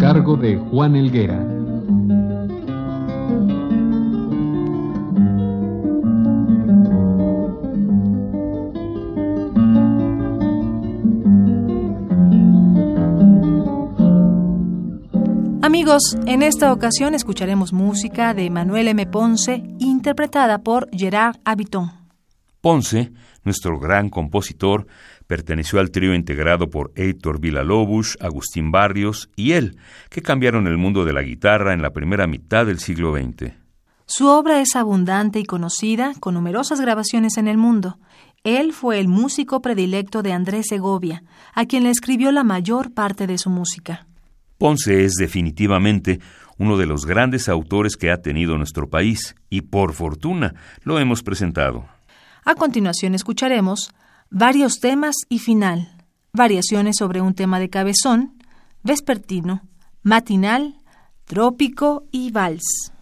Cargo de Juan Elguera. Amigos, en esta ocasión escucharemos música de Manuel M. Ponce, interpretada por Gerard Habiton. Ponce, nuestro gran compositor, perteneció al trío integrado por Heitor Villa-Lobos, Agustín Barrios y él, que cambiaron el mundo de la guitarra en la primera mitad del siglo XX. Su obra es abundante y conocida, con numerosas grabaciones en el mundo. Él fue el músico predilecto de Andrés Segovia, a quien le escribió la mayor parte de su música. Ponce es definitivamente uno de los grandes autores que ha tenido nuestro país y por fortuna lo hemos presentado. A continuación escucharemos varios temas y final, variaciones sobre un tema de cabezón, vespertino, matinal, trópico y vals.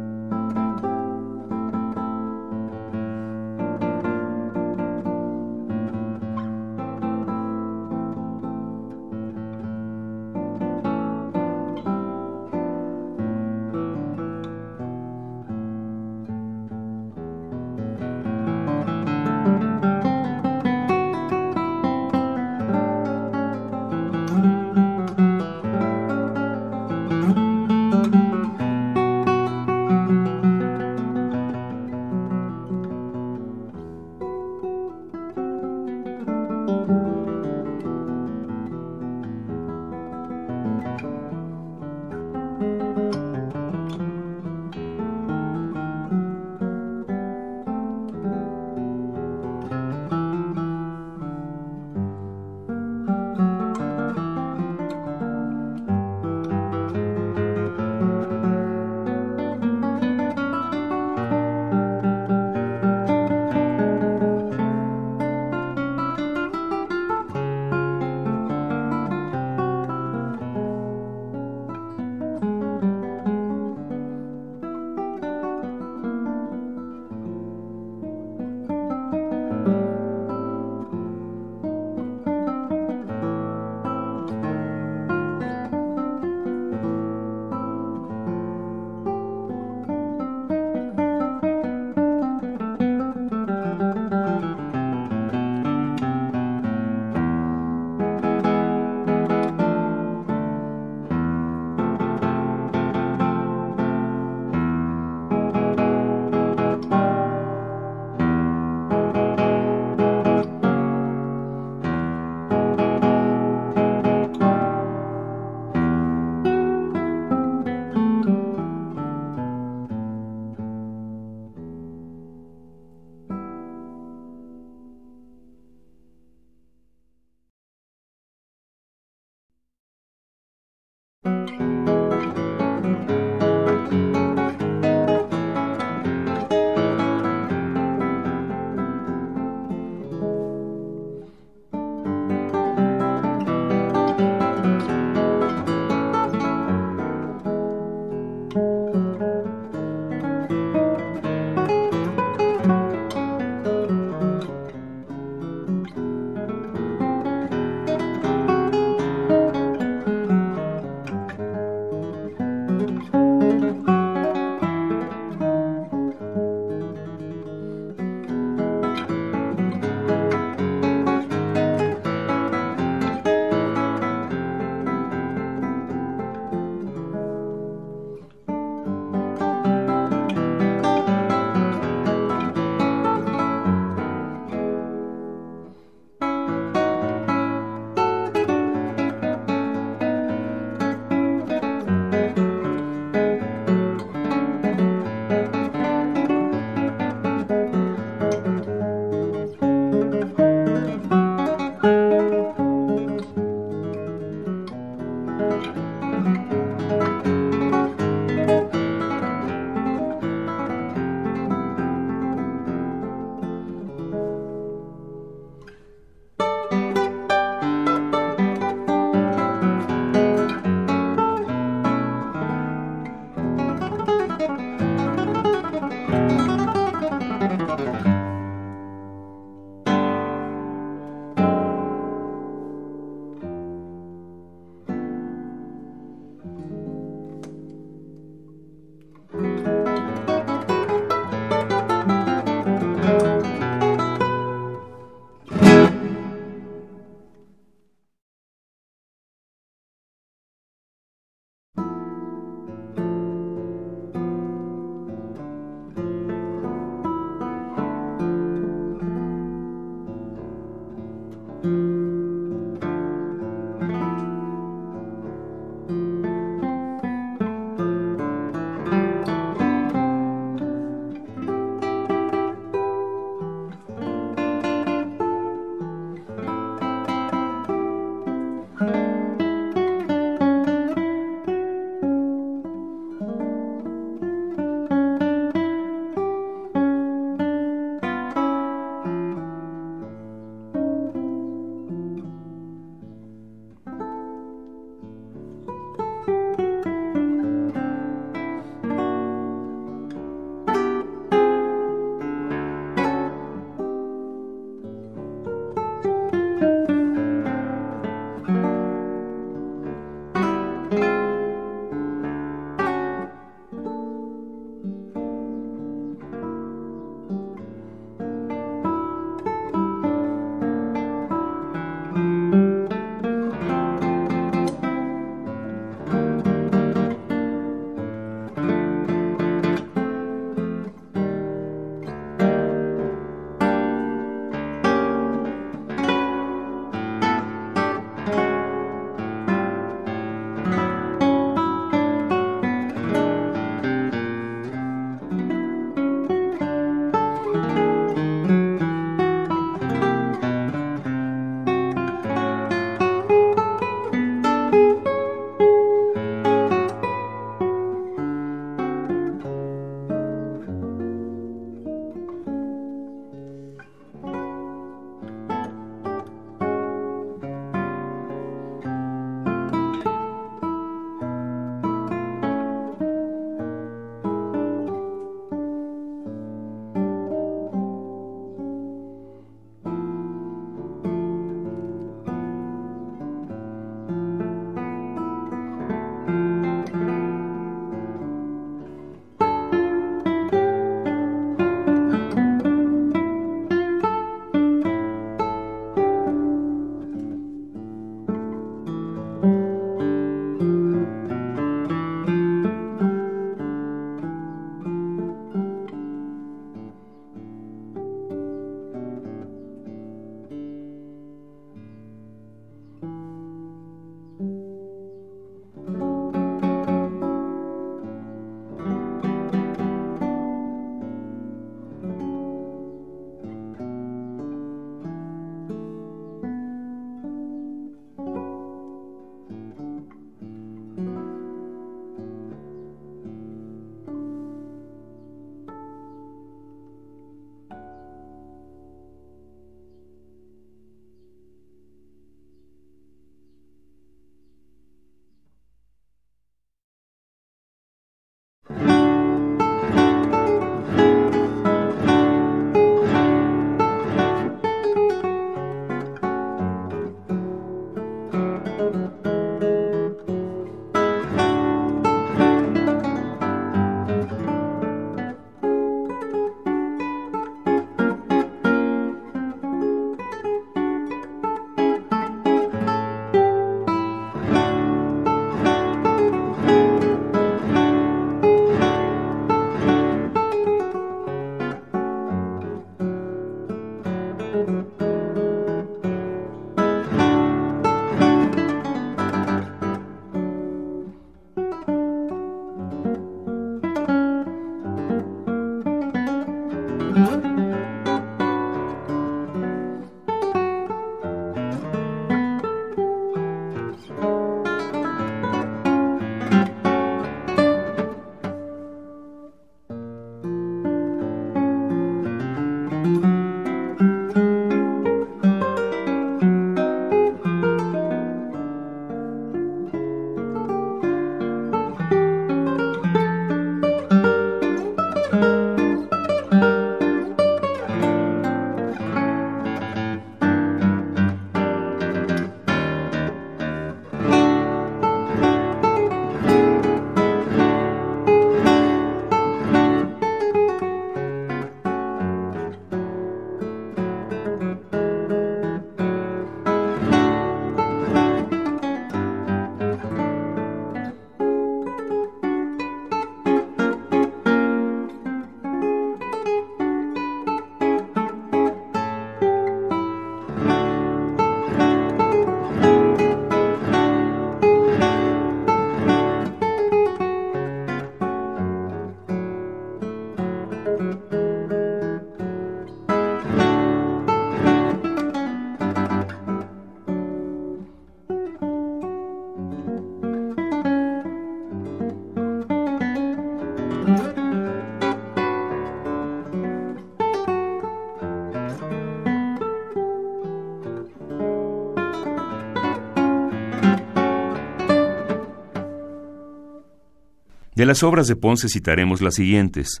De las obras de Ponce citaremos las siguientes.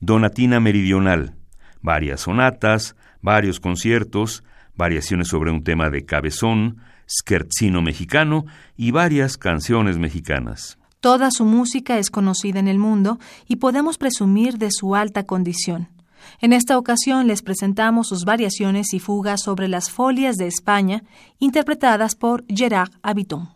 Donatina Meridional, varias sonatas, varios conciertos, variaciones sobre un tema de cabezón, scherzino mexicano y varias canciones mexicanas. Toda su música es conocida en el mundo y podemos presumir de su alta condición. En esta ocasión les presentamos sus variaciones y fugas sobre las folias de España, interpretadas por Gerard Habiton.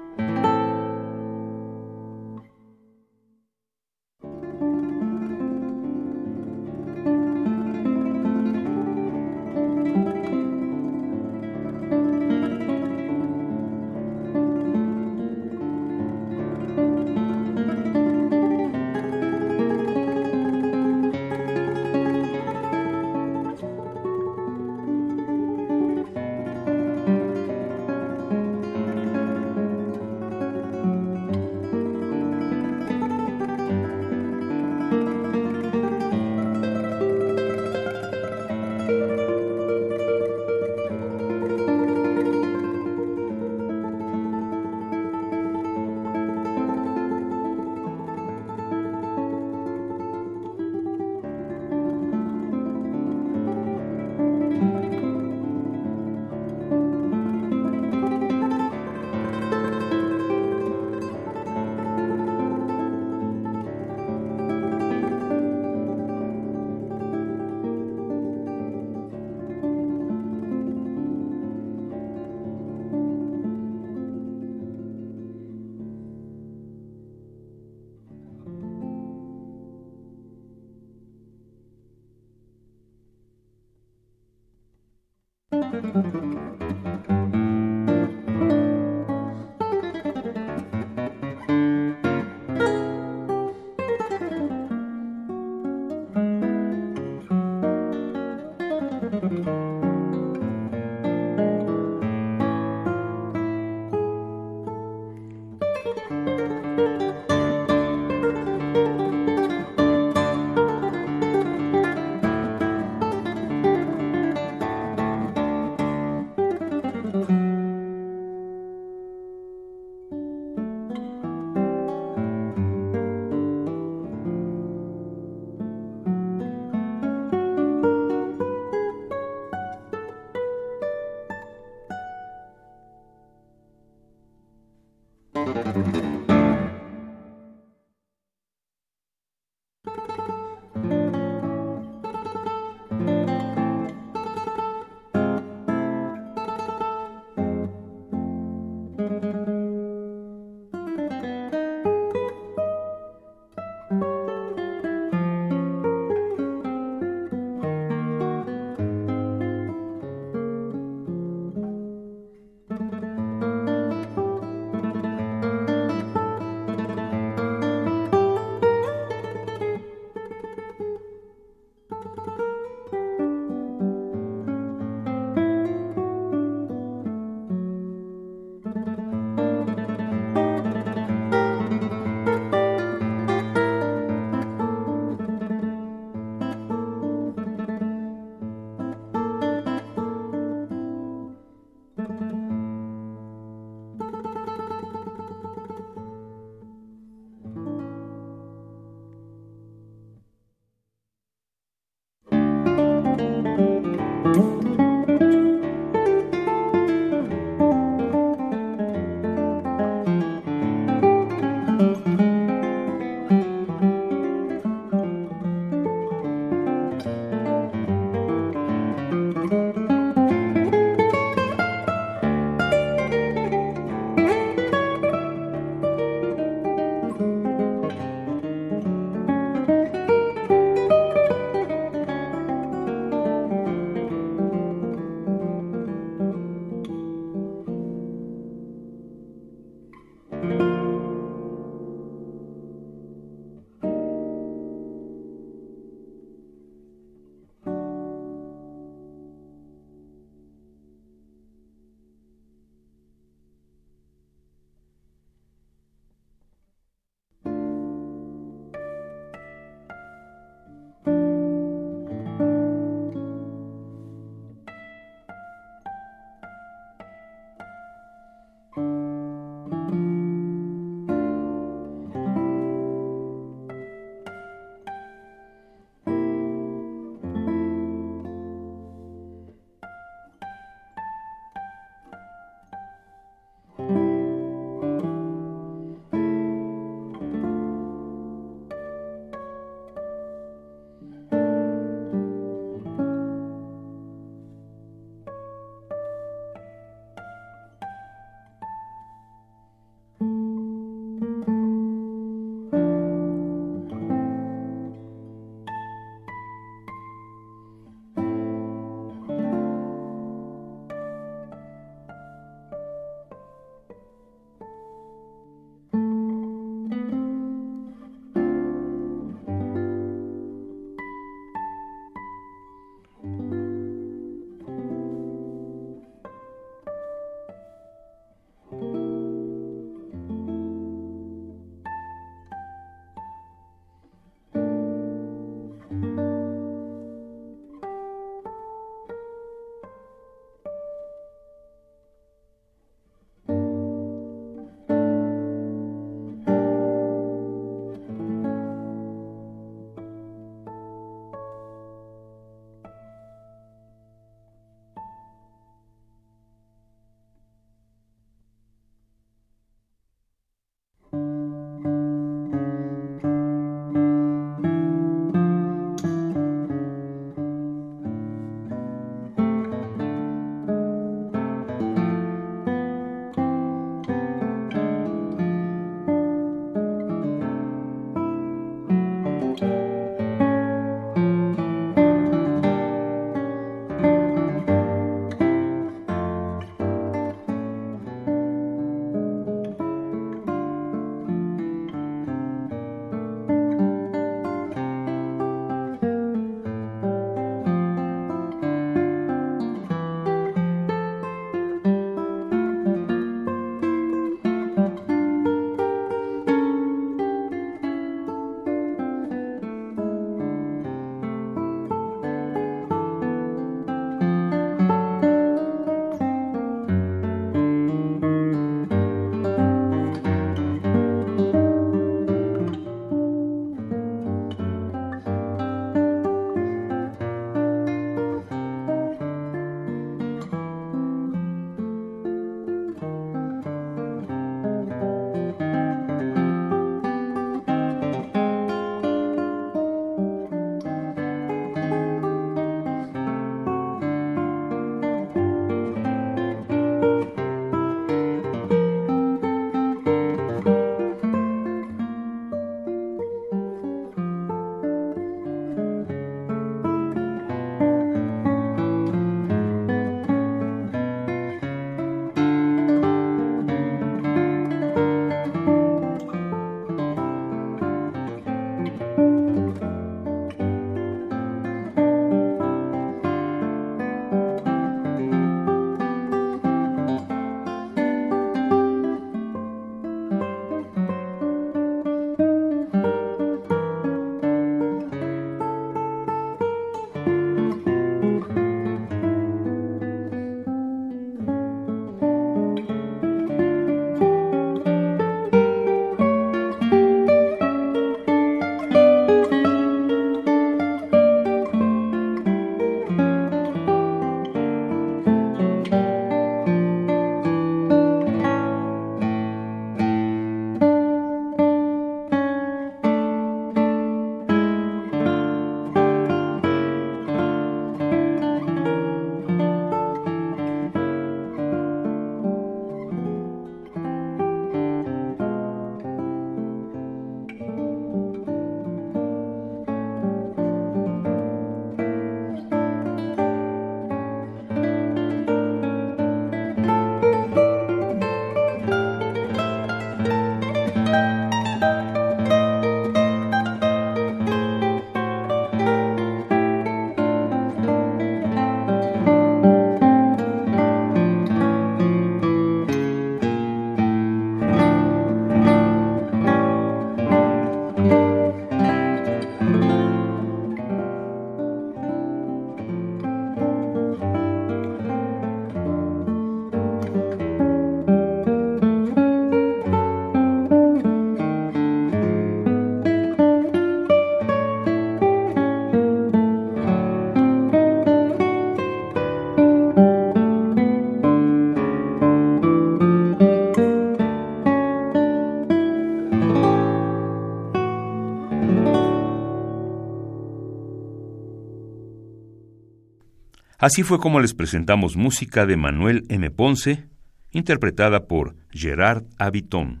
Así fue como les presentamos música de Manuel M. Ponce, interpretada por Gerard Abiton.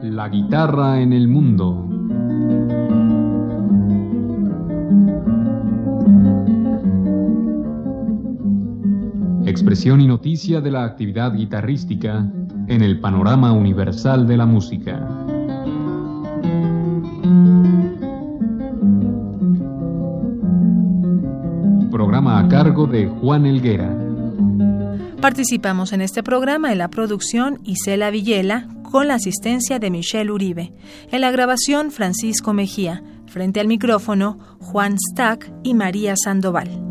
La guitarra en el mundo. Y noticia de la actividad guitarrística en el panorama universal de la música. Programa a cargo de Juan Elguera. Participamos en este programa en la producción Isela Villela con la asistencia de Michelle Uribe. En la grabación Francisco Mejía. Frente al micrófono Juan Stack y María Sandoval.